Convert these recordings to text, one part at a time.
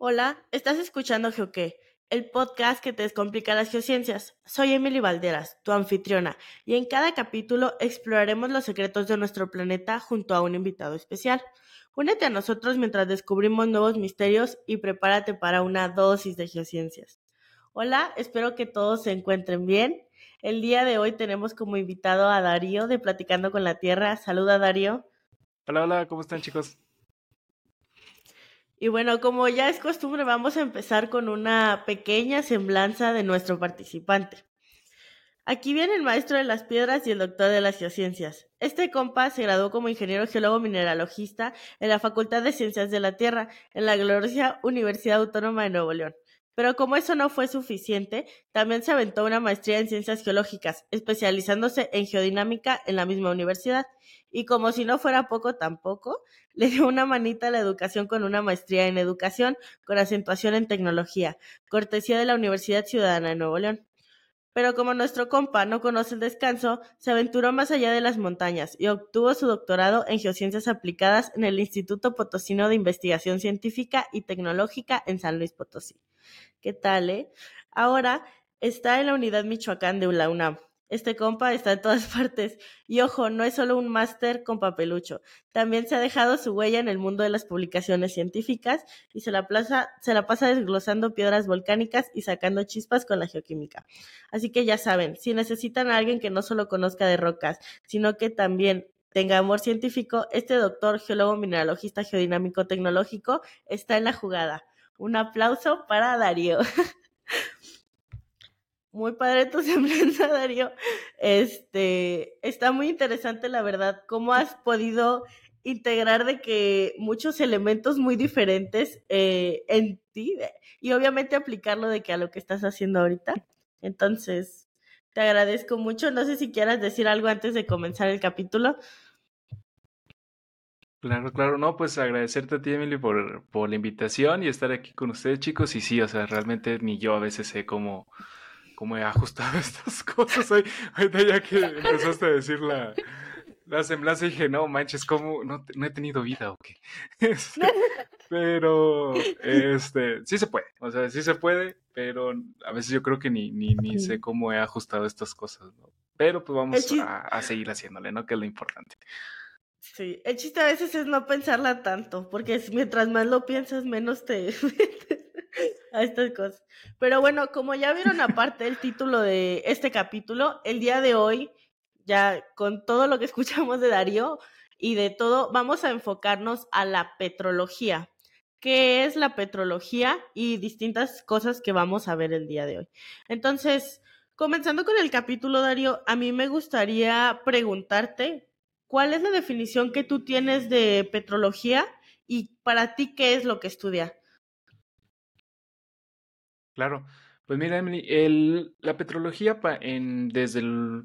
Hola, estás escuchando GeoQué, el podcast que te descomplica las geociencias. Soy Emily Valderas, tu anfitriona, y en cada capítulo exploraremos los secretos de nuestro planeta junto a un invitado especial. Únete a nosotros mientras descubrimos nuevos misterios y prepárate para una dosis de geociencias. Hola, espero que todos se encuentren bien. El día de hoy tenemos como invitado a Darío de Platicando con la Tierra. Saluda, Darío. Hola, hola, ¿cómo están chicos? Y bueno, como ya es costumbre, vamos a empezar con una pequeña semblanza de nuestro participante. Aquí viene el maestro de las piedras y el doctor de las geociencias. Este compa se graduó como ingeniero geólogo mineralogista en la Facultad de Ciencias de la Tierra en la gloriosa Universidad Autónoma de Nuevo León. Pero como eso no fue suficiente, también se aventó una maestría en ciencias geológicas, especializándose en geodinámica en la misma universidad. Y como si no fuera poco tampoco, le dio una manita a la educación con una maestría en educación con acentuación en tecnología, cortesía de la Universidad Ciudadana de Nuevo León. Pero como nuestro compa no conoce el descanso, se aventuró más allá de las montañas y obtuvo su doctorado en geociencias aplicadas en el Instituto Potosino de Investigación Científica y Tecnológica en San Luis Potosí. ¿Qué tal, eh? Ahora está en la unidad Michoacán de la UNAM. Este compa está en todas partes. Y ojo, no es solo un máster con papelucho. También se ha dejado su huella en el mundo de las publicaciones científicas y se la, se la pasa desglosando piedras volcánicas y sacando chispas con la geoquímica. Así que ya saben, si necesitan a alguien que no solo conozca de rocas, sino que también tenga amor científico, este doctor geólogo mineralogista geodinámico tecnológico está en la jugada. Un aplauso para Darío. Muy padre tu semblanza, Darío. Este, está muy interesante, la verdad, cómo has podido integrar de que muchos elementos muy diferentes eh, en ti y obviamente aplicarlo de que a lo que estás haciendo ahorita. Entonces, te agradezco mucho. No sé si quieras decir algo antes de comenzar el capítulo. Claro, claro, no, pues agradecerte a ti, Emily, por, por la invitación y estar aquí con ustedes, chicos. Y sí, o sea, realmente ni yo a veces sé cómo, cómo he ajustado estas cosas. Ahorita ya que empezaste a decir la, la semblanza, dije, no manches, ¿cómo? No, no he tenido vida o qué. Este, pero, este, sí se puede, o sea, sí se puede, pero a veces yo creo que ni, ni, ni sé cómo he ajustado estas cosas, ¿no? Pero pues vamos a, a seguir haciéndole, ¿no? Que es lo importante. Sí, el chiste a veces es no pensarla tanto, porque mientras más lo piensas, menos te a estas cosas. Pero bueno, como ya vieron aparte el título de este capítulo, el día de hoy, ya con todo lo que escuchamos de Darío y de todo, vamos a enfocarnos a la petrología. ¿Qué es la petrología? Y distintas cosas que vamos a ver el día de hoy. Entonces, comenzando con el capítulo, Darío, a mí me gustaría preguntarte ¿cuál es la definición que tú tienes de petrología y para ti qué es lo que estudia? Claro, pues mira, Emily, el, la petrología desde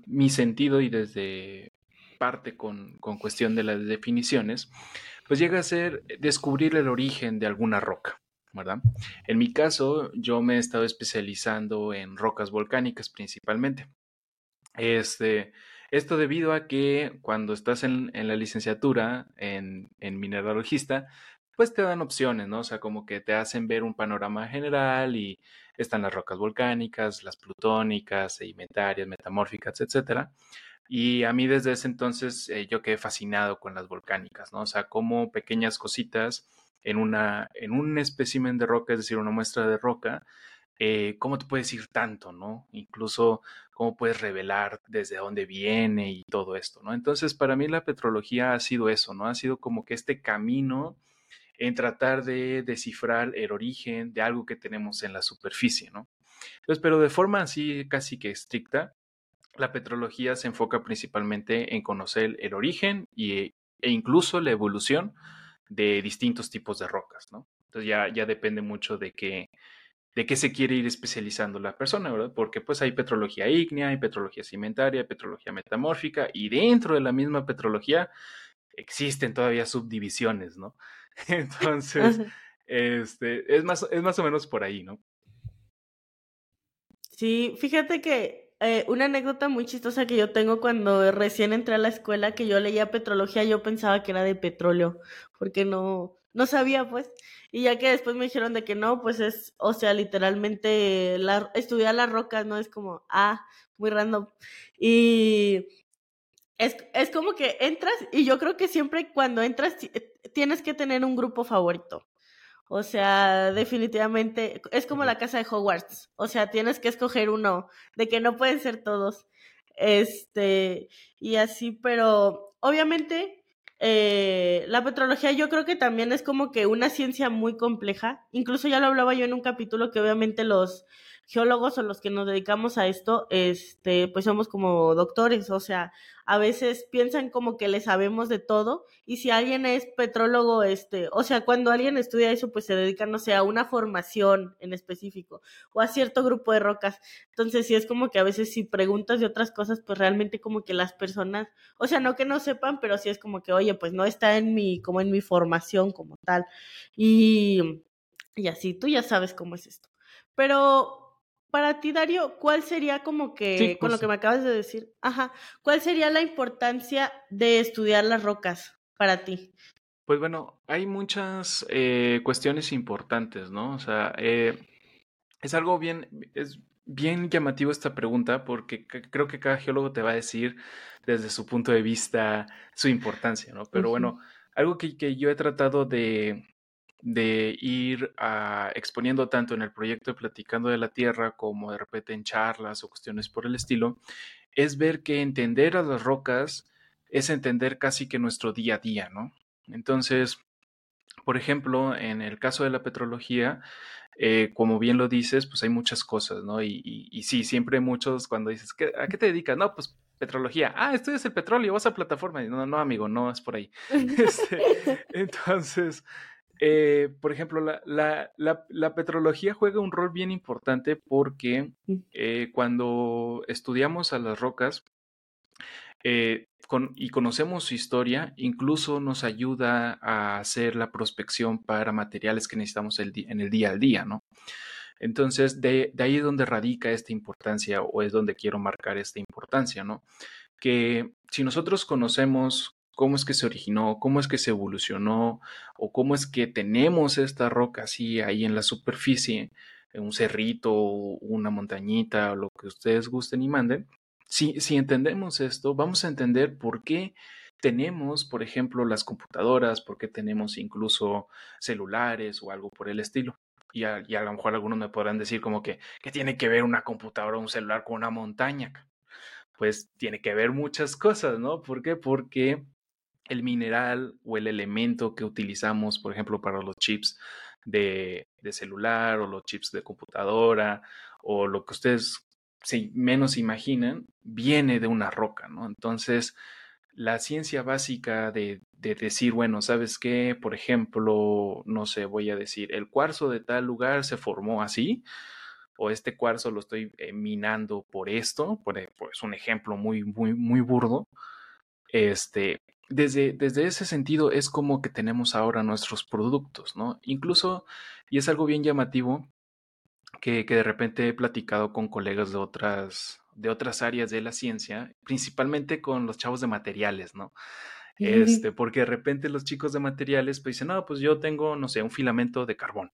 mi sentido y desde parte con, con cuestión de las definiciones, pues llega a ser descubrir el origen de alguna roca. ¿verdad? En mi caso, yo me he estado especializando en rocas volcánicas principalmente. Este, esto debido a que cuando estás en, la licenciatura en, mineralogista, pues te dan opciones, ¿no? O sea, como que te hacen ver un panorama general y están las rocas volcánicas, las plutónicas, sedimentarias, metamórficas, etcétera. Y a mí desde ese entonces eh, yo quedé fascinado con las volcánicas, ¿no? O sea, como pequeñas cositas en, una, en un espécimen de roca, es decir, una muestra de roca, eh, cómo te puedes ir tanto, ¿no? Incluso cómo puedes revelar desde dónde viene y todo esto, ¿no? Entonces, para mí la petrología ha sido eso, ¿no? Ha sido como que este camino en tratar de descifrar el origen de algo que tenemos en la superficie, ¿no? Entonces, pero de forma así casi que estricta, la petrología se enfoca principalmente en conocer el origen y, e incluso la evolución de distintos tipos de rocas, ¿no? Entonces ya, ya depende mucho de qué, de qué se quiere ir especializando la persona, ¿verdad? Porque pues hay petrología ígnea, hay petrología cimentaria, hay petrología metamórfica y dentro de la misma petrología existen todavía subdivisiones, ¿no? Entonces, este, es más, es más o menos por ahí, ¿no? Sí, fíjate que eh, una anécdota muy chistosa que yo tengo cuando recién entré a la escuela, que yo leía petrología, yo pensaba que era de petróleo, porque no, no sabía pues. Y ya que después me dijeron de que no, pues es, o sea, literalmente la, estudiar las rocas, ¿no? Es como, ah, muy random. Y es, es como que entras y yo creo que siempre cuando entras tienes que tener un grupo favorito. O sea, definitivamente es como la casa de Hogwarts. O sea, tienes que escoger uno, de que no pueden ser todos. Este, y así, pero obviamente eh, la petrología yo creo que también es como que una ciencia muy compleja. Incluso ya lo hablaba yo en un capítulo que obviamente los geólogos o los que nos dedicamos a esto, este, pues somos como doctores, o sea, a veces piensan como que le sabemos de todo y si alguien es petrólogo, este, o sea, cuando alguien estudia eso, pues se dedica, no sé, a una formación en específico o a cierto grupo de rocas. Entonces, sí es como que a veces si preguntas de otras cosas, pues realmente como que las personas, o sea, no que no sepan, pero sí es como que, oye, pues no está en mi, como en mi formación como tal. Y, y así, tú ya sabes cómo es esto. Pero para ti, Dario, ¿cuál sería como que, con lo que me acabas de decir, ajá, cuál sería la importancia de estudiar las rocas para ti? Pues bueno, hay muchas eh, cuestiones importantes, ¿no? O sea, eh, es algo bien, es bien llamativo esta pregunta porque creo que cada geólogo te va a decir desde su punto de vista su importancia, ¿no? Pero bueno, algo que, que yo he tratado de, de ir ah, exponiendo tanto en el proyecto de Platicando de la Tierra como de repente en charlas o cuestiones por el estilo, es ver que entender a las rocas es entender casi que nuestro día a día, ¿no? Entonces, por ejemplo, en el caso de la petrología, eh, como bien lo dices, pues hay muchas cosas, ¿no? Y, y, sí, siempre muchos cuando dices, ¿a qué te dedicas? No, pues petrología. Ah, estudias el petróleo, vas a plataforma. No, no, amigo, no es por ahí. Este, entonces, eh, por ejemplo, la, petrología juega un rol bien importante porque mm. eh, cuando estudiamos a las rocas eh, y conocemos su historia, incluso nos ayuda a hacer la prospección para materiales que necesitamos en el día al día, ¿no? Entonces, de, de ahí es donde radica esta importancia o es donde quiero marcar esta importancia, ¿no? Que si nosotros conocemos cómo es que se originó, cómo es que se evolucionó o cómo es que tenemos esta roca así ahí en la superficie, un cerrito, una montañita, o lo que ustedes gusten y manden. Si, si entendemos esto, vamos a entender por qué tenemos, por ejemplo, las computadoras, por qué tenemos incluso celulares o algo por el estilo. Y a, y a, lo mejor algunos me podrán decir como que, ¿qué tiene que ver una computadora o un celular con una montaña? Pues tiene que ver muchas cosas, ¿no? ¿Por qué? Porque el mineral o el elemento que utilizamos, por ejemplo, para los chips de, celular o los chips de computadora o lo que ustedes menos imaginan, viene de una roca, ¿no? Entonces, la ciencia básica de, de, decir, bueno, ¿sabes qué? Por ejemplo, no sé, voy a decir, el cuarzo de tal lugar se formó así, o este cuarzo lo estoy eh, minando por esto, por, es pues, un ejemplo muy, muy, muy burdo. Este, desde, desde ese sentido es como que tenemos ahora nuestros productos, ¿no? Incluso, y es algo bien llamativo, que, que, de repente he platicado con colegas de otras, de otras áreas de la ciencia, principalmente con los chavos de materiales, ¿no? Este, porque de repente los chicos de materiales pues dicen, no, pues yo tengo, no sé, un filamento de carbón.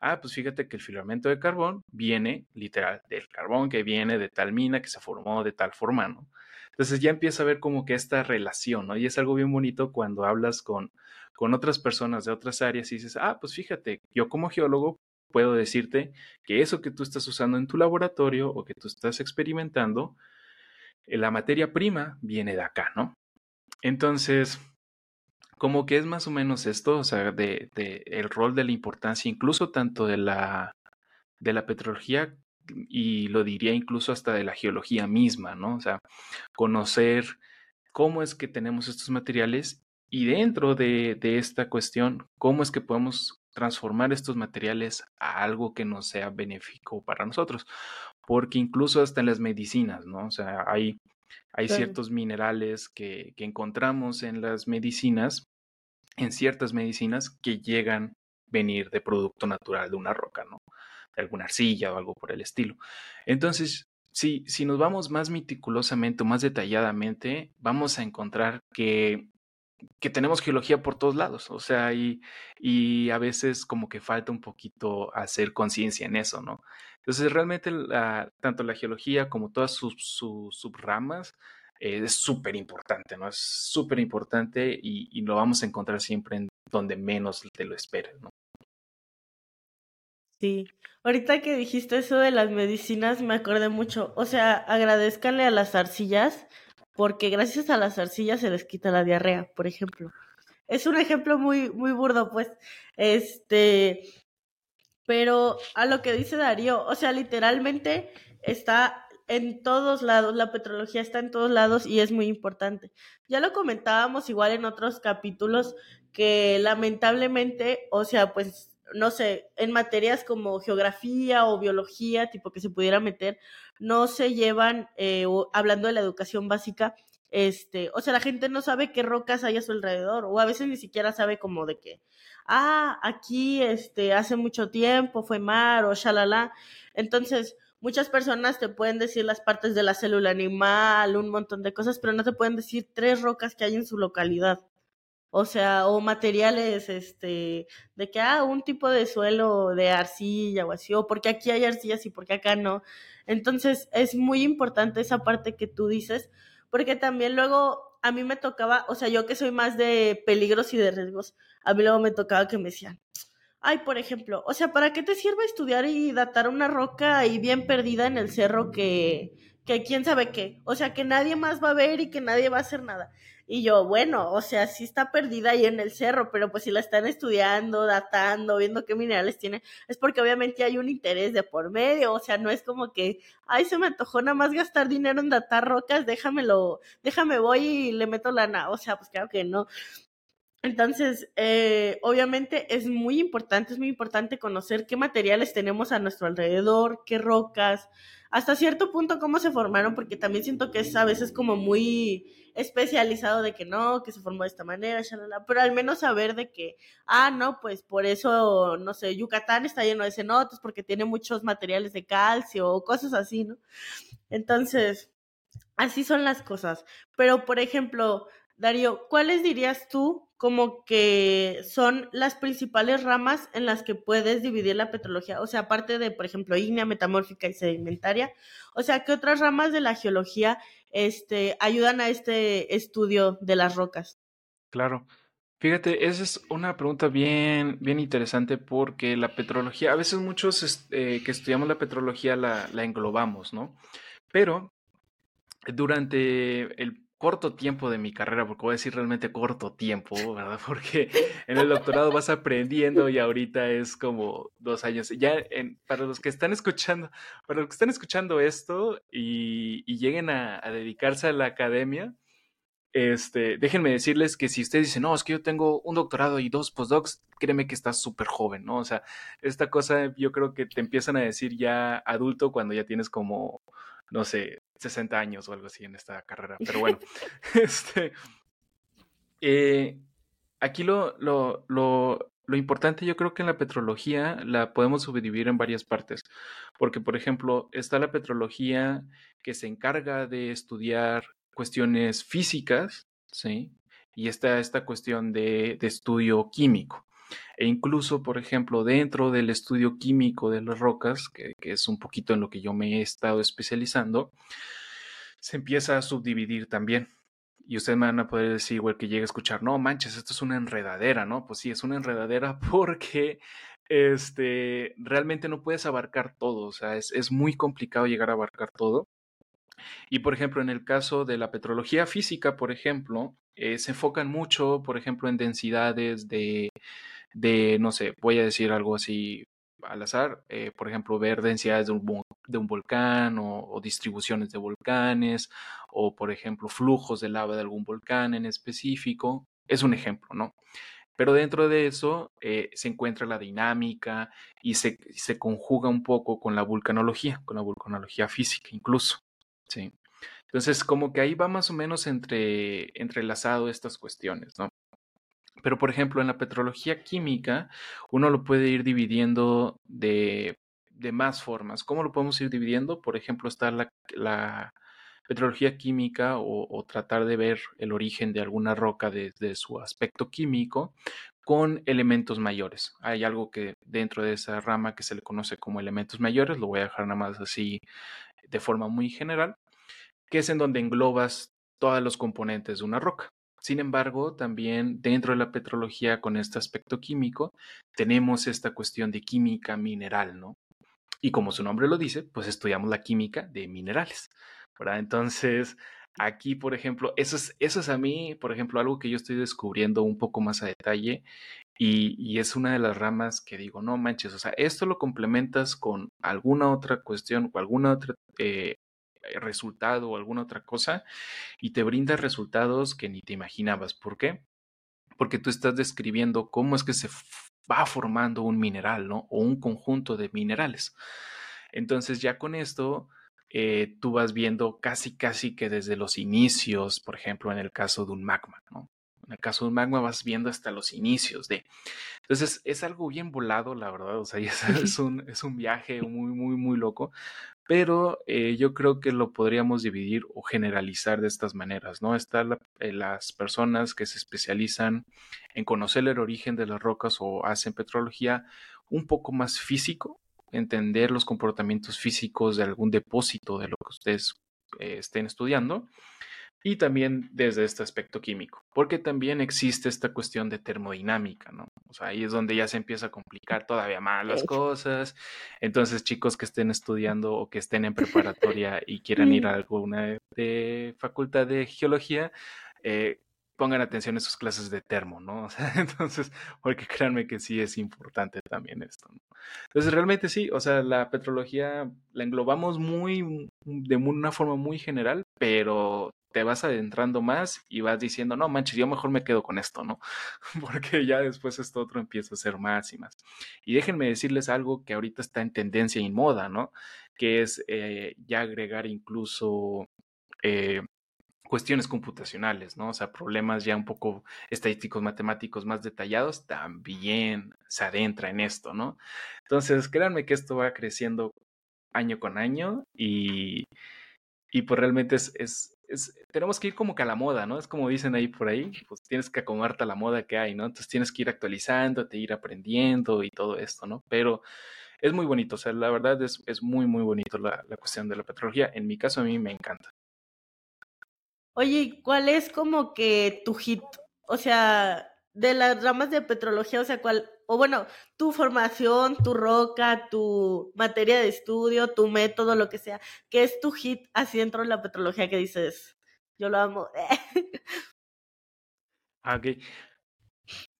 Ah, pues fíjate que el filamento de carbón viene literal del carbón que viene de tal mina que se formó de tal forma, ¿no? Entonces ya empieza a ver como que esta relación, ¿no? Y es algo bien bonito cuando hablas con, con otras personas de otras áreas y dices, ah, pues fíjate, yo como geólogo puedo decirte que eso que tú estás usando en tu laboratorio o que tú estás experimentando, eh, la materia prima viene de acá, ¿no? Entonces, como que es más o menos esto, o sea, de, de el rol de la importancia, incluso tanto de la, de la petrología y lo diría incluso hasta de la geología misma, ¿no? O sea, conocer cómo es que tenemos estos materiales y dentro de, esta cuestión, cómo es que podemos transformar estos materiales a algo que nos sea benéfico para nosotros. Porque incluso hasta en las medicinas, ¿no? O sea, hay, hay ciertos minerales que, que encontramos en las medicinas, en ciertas medicinas, que llegan a venir de producto natural de una roca, ¿no? Alguna arcilla o algo por el estilo. Entonces, si, si nos vamos más meticulosamente o más detalladamente, vamos a encontrar que que tenemos geología por todos lados, o sea, y, y a veces como que falta un poquito hacer conciencia en eso, ¿no? Entonces, realmente tanto la geología como todas sus, subramas eh, es súper importante, ¿no? Es súper importante y, y, lo vamos a encontrar siempre en donde menos te lo esperes, ¿no? Sí, ahorita que dijiste eso de las medicinas me acordé mucho, o sea, agradezcanle a las arcillas porque gracias a las arcillas se les quita la diarrea, por ejemplo. Es un ejemplo muy muy burdo, pues. Este, pero a lo que dice Darío, o sea, literalmente está en todos lados, la petrología está en todos lados y es muy importante. Ya lo comentábamos igual en otros capítulos que lamentablemente, o sea, pues no sé, en materias como geografía o biología, tipo que se pudiera meter, no se llevan, eh, hablando de la educación básica, este, o sea, la gente no sabe qué rocas hay a su alrededor, o a veces ni siquiera sabe como de que, ah, aquí, este, hace mucho tiempo fue mar, o shalala. Entonces, muchas personas te pueden decir las partes de la célula animal, un montón de cosas, pero no te pueden decir tres rocas que hay en su localidad. O sea, o materiales, este, de que, ah, un tipo de suelo de arcilla o así, o porque aquí hay arcillas y porque acá no. Entonces, es muy importante esa parte que tú dices, porque también luego a mí me tocaba, o sea, yo que soy más de peligros y de riesgos, a mí luego me tocaba que me decían, ay, por ejemplo, o sea, ¿para qué te sirve estudiar y datar una roca ahí bien perdida en el cerro que, que quién sabe qué? O sea, que nadie más va a ver y que nadie va a hacer nada. Y yo, bueno, o sea, sí está perdida ahí en el cerro, pero pues si la están estudiando, datando, viendo qué minerales tiene, es porque obviamente hay un interés de por medio, o sea, no es como que, ay, se me antojó nada más gastar dinero en datar rocas, déjamelo, déjame voy y le meto lana, o sea, pues claro que no. Entonces, eh, obviamente es muy importante, es muy importante conocer qué materiales tenemos a nuestro alrededor, qué rocas, hasta cierto punto cómo se formaron, porque también siento que es a veces como muy especializado de que no, que se formó de esta manera, pero al menos saber de que, ah, no, pues por eso, no sé, Yucatán está lleno de cenotes porque tiene muchos materiales de calcio o cosas así, ¿no? Entonces, así son las cosas. Pero, por ejemplo, Darío, ¿cuáles dirías tú como que son las principales ramas en las que puedes dividir la petrología? O sea, aparte de, por ejemplo, ígnea, metamórfica y sedimentaria, o sea, ¿qué otras ramas de la geología este, ayudan a este estudio de las rocas? Claro. Fíjate, esa es una pregunta bien, bien interesante porque la petrología, a veces muchos eh, que estudiamos la petrología la, la englobamos, ¿no? Pero durante el corto tiempo de mi carrera, porque voy a decir realmente corto tiempo, ¿verdad? Porque en el doctorado vas aprendiendo y ahorita es como dos años. Ya para los que están escuchando, para los que están escuchando esto y, lleguen a, dedicarse a la academia, este, déjenme decirles que si ustedes dicen, no, es que yo tengo un doctorado y dos postdocs, créeme que estás súper joven, ¿no? O sea, esta cosa yo creo que te empiezan a decir ya adulto cuando ya tienes como, no sé, 60 años o algo así en esta carrera. Pero bueno, este, eh, aquí lo, lo, lo, lo, importante yo creo que en la petrología la podemos subdividir en varias partes. Porque, por ejemplo, está la petrología que se encarga de estudiar cuestiones físicas, ¿sí? Y está esta cuestión de, de estudio químico. E incluso, por ejemplo, dentro del estudio químico de las rocas, que, es un poquito en lo que yo me he estado especializando, se empieza a subdividir también. Y ustedes me van a poder decir, igual que llegue a escuchar, no manches, esto es una enredadera, ¿no? Pues sí, es una enredadera porque este, realmente no puedes abarcar todo, o sea, es, es muy complicado llegar a abarcar todo. Y por ejemplo, en el caso de la petrología física, por ejemplo, eh, se enfocan mucho, por ejemplo, en densidades de, de, no sé, voy a decir algo así al azar, eh, por ejemplo, ver densidades de un, de un volcán o, distribuciones de volcanes o, por ejemplo, flujos de lava de algún volcán en específico. Es un ejemplo, ¿no? Pero dentro de eso eh, se encuentra la dinámica y se, se, conjuga un poco con la vulcanología, con la vulcanología física incluso. ¿sí? Entonces, como que ahí va más o menos entre, entrelazado estas cuestiones, ¿no? Pero, por ejemplo, en la petrología química, uno lo puede ir dividiendo de, de más formas. ¿Cómo lo podemos ir dividiendo? Por ejemplo, está la, la, petrología química o, tratar de ver el origen de alguna roca desde su aspecto químico con elementos mayores. Hay algo que dentro de esa rama que se le conoce como elementos mayores, lo voy a dejar nada más así de forma muy general, que es en donde englobas todos los componentes de una roca. Sin embargo, también dentro de la petrología con este aspecto químico, tenemos esta cuestión de química mineral, ¿no? Y como su nombre lo dice, pues estudiamos la química de minerales, ¿verdad? Entonces, aquí, por ejemplo, eso es, eso es a mí, por ejemplo, algo que yo estoy descubriendo un poco más a detalle y, es una de las ramas que digo, no manches, o sea, esto lo complementas con alguna otra cuestión o alguna otra eh, resultado o alguna otra cosa y te brinda resultados que ni te imaginabas. ¿Por qué? Porque tú estás describiendo cómo es que se va formando un mineral, ¿no? O un conjunto de minerales. Entonces ya con esto eh, tú vas viendo casi, casi que desde los inicios, por ejemplo, en el caso de un magma, ¿no? En el caso de un magma vas viendo hasta los inicios de... Entonces es algo bien volado, la verdad, o sea, es, un, es un viaje muy, muy, muy loco, pero eh, yo creo que lo podríamos dividir o generalizar de estas maneras, ¿no? Están eh, las personas que se especializan en conocer el origen de las rocas o hacen petrología un poco más físico, entender los comportamientos físicos de algún depósito de lo que ustedes eh, estén estudiando y también desde este aspecto químico, porque también existe esta cuestión de termodinámica, ¿no? O sea, ahí es donde ya se empieza a complicar todavía más las cosas. Entonces, chicos que estén estudiando o que estén en preparatoria y quieran ir a alguna de facultad de geología, eh, pongan atención a sus clases de termo, ¿no? O sea, entonces, porque créanme que sí es importante también esto, ¿no? Entonces, realmente sí, o sea, la petrología la englobamos muy, de una forma muy general, pero te vas adentrando más y vas diciendo, no manches, yo mejor me quedo con esto, ¿no? Porque ya después esto otro empieza a ser más y más. Y déjenme decirles algo que ahorita está en tendencia y moda, ¿no? Que es eh, ya agregar incluso eh, cuestiones computacionales, ¿no? O sea, problemas ya un poco estadísticos, matemáticos más detallados, también se adentra en esto, ¿no? Entonces, créanme que esto va creciendo año con año y, y pues realmente es, tenemos que ir como que a la moda, ¿no? Es como dicen ahí por ahí, pues tienes que acomodarte a la moda que hay, ¿no? Entonces tienes que ir actualizándote, ir aprendiendo y todo esto, ¿no? Pero es muy bonito, o sea, la verdad es, es muy, muy bonito la, la cuestión de la petrología. En mi caso a mí me encanta. Oye, ¿cuál es como que tu hit? O sea, de las ramas de petrología, o sea, cuál, o bueno, tu formación, tu roca, tu materia de estudio, tu método, lo que sea, ¿qué es tu hit así dentro de la petrología que dices? Yo lo amo. Ah, ok.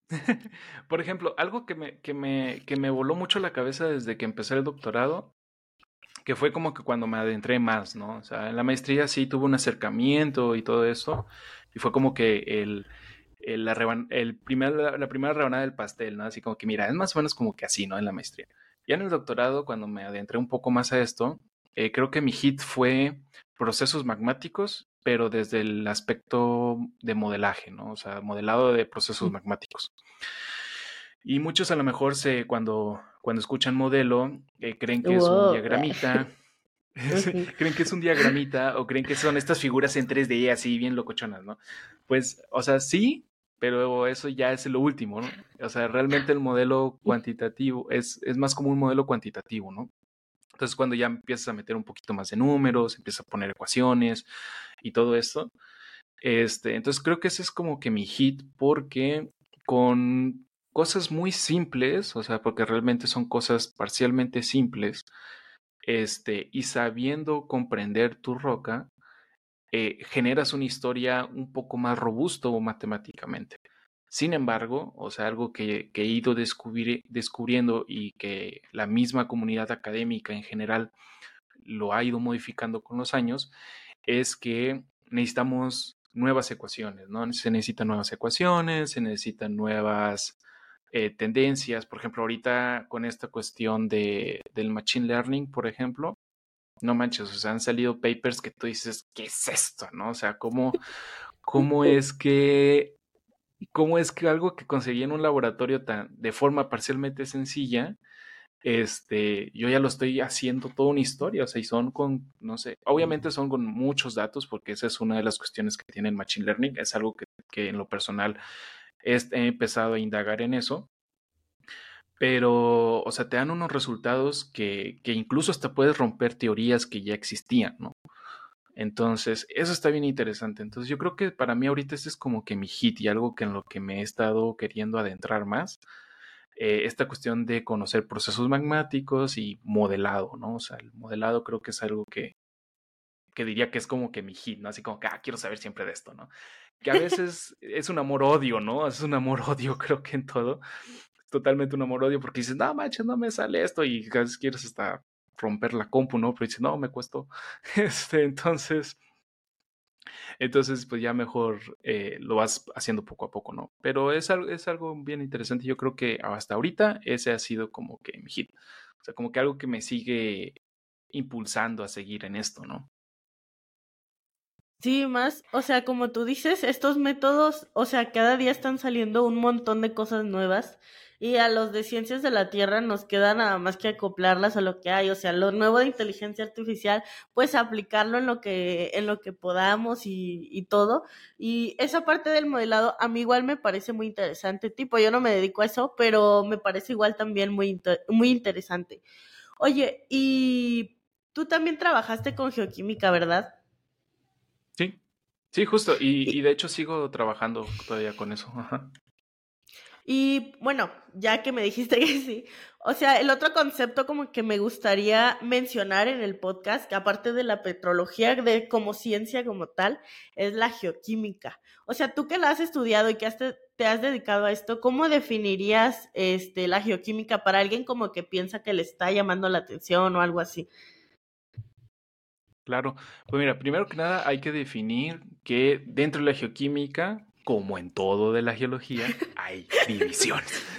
Por ejemplo, algo que me, que, me, que me voló mucho la cabeza desde que empecé el doctorado que fue como que cuando me adentré más, ¿no? O sea, en la maestría sí tuve un acercamiento y todo eso, y fue como que el, la, el primer, la, primera rebanada del pastel, ¿no? Así como que, mira, es más o menos como que así, ¿no? En la maestría. Ya en el doctorado, cuando me adentré un poco más a esto, eh, creo que mi hit fue procesos magmáticos, pero desde el aspecto de modelaje, ¿no? O sea, modelado de procesos magmáticos. Y muchos a lo mejor se, cuando cuando escuchan modelo, eh, creen que es un diagramita. creen que es un diagramita o creen que son estas figuras en 3D así bien locochonas, ¿no? Pues, o sea, sí, pero eso ya es lo último, ¿no? O sea, realmente el modelo cuantitativo es, es más como un modelo cuantitativo, ¿no? Entonces, cuando ya empiezas a meter un poquito más de números, empiezas a poner ecuaciones y todo esto, este, entonces creo que ese es como que mi hit porque con cosas muy simples, o sea, porque realmente son cosas parcialmente simples, este, y sabiendo comprender tu roca, eh, generas una historia un poco más robusto matemáticamente. Sin embargo, o sea, algo que, he ido descubriendo y que la misma comunidad académica en general lo ha ido modificando con los años, es que necesitamos nuevas ecuaciones, ¿no? Se necesitan nuevas ecuaciones, se necesitan nuevas eh, tendencias, por ejemplo, ahorita con esta cuestión de, del Machine Learning, por ejemplo, no manches, o sea, han salido papers que tú dices, ¿qué es esto? ¿No? O sea, ¿cómo, cómo es que, cómo es que algo que conseguí en un laboratorio tan, de forma parcialmente sencilla, este, yo ya lo estoy haciendo toda una historia, o sea, y son con, no sé, obviamente son con muchos datos, porque esa es una de las cuestiones que tiene el Machine Learning, es algo que, que en lo personal he empezado a indagar en eso, pero, o sea, te dan unos resultados que, que incluso hasta puedes romper teorías que ya existían, ¿no? Entonces, eso está bien interesante. Entonces, yo creo que para mí ahorita este es como que mi hit y algo que en lo que me he estado queriendo adentrar más. Eh, esta cuestión de conocer procesos magmáticos y modelado, ¿no? O sea, el modelado creo que es algo que, que diría que es como que mi hit, ¿no? Así como que, ah, quiero saber siempre de esto, ¿no? Que a veces es un amor-odio, ¿no? Es un amor-odio, creo que en todo. Totalmente un amor-odio porque dices, no, manches, no me sale esto y a veces quieres hasta romper la compu, ¿no? Pero dices, no, me cuesto. Este, entonces, entonces, pues ya mejor eh, lo vas haciendo poco a poco, ¿no? Pero es, es algo bien interesante. Yo creo que hasta ahorita ese ha sido como que mi hit. O sea, como que algo que me sigue impulsando a seguir en esto, ¿no? Sí, más, o sea, como tú dices, estos métodos, o sea, cada día están saliendo un montón de cosas nuevas y a los de ciencias de la Tierra nos queda nada más que acoplarlas a lo que hay, o sea, lo nuevo de inteligencia artificial, pues aplicarlo en lo que, en lo que podamos y, y todo. Y esa parte del modelado a mí igual me parece muy interesante, tipo, yo no me dedico a eso, pero me parece igual también muy, muy interesante. Oye, y tú también trabajaste con geoquímica, ¿verdad? Sí, justo, y, y de hecho sigo trabajando todavía con eso. Ajá. Y bueno, ya que me dijiste que sí, o sea, el otro concepto como que me gustaría mencionar en el podcast, que aparte de la petrología de como ciencia como tal, es la geoquímica. O sea, tú que la has estudiado y que te has dedicado a esto, ¿cómo definirías este, la geoquímica para alguien como que piensa que le está llamando la atención o algo así? Claro, pues mira, primero que nada hay que definir que dentro de la geoquímica como en todo de la geología, hay divisiones.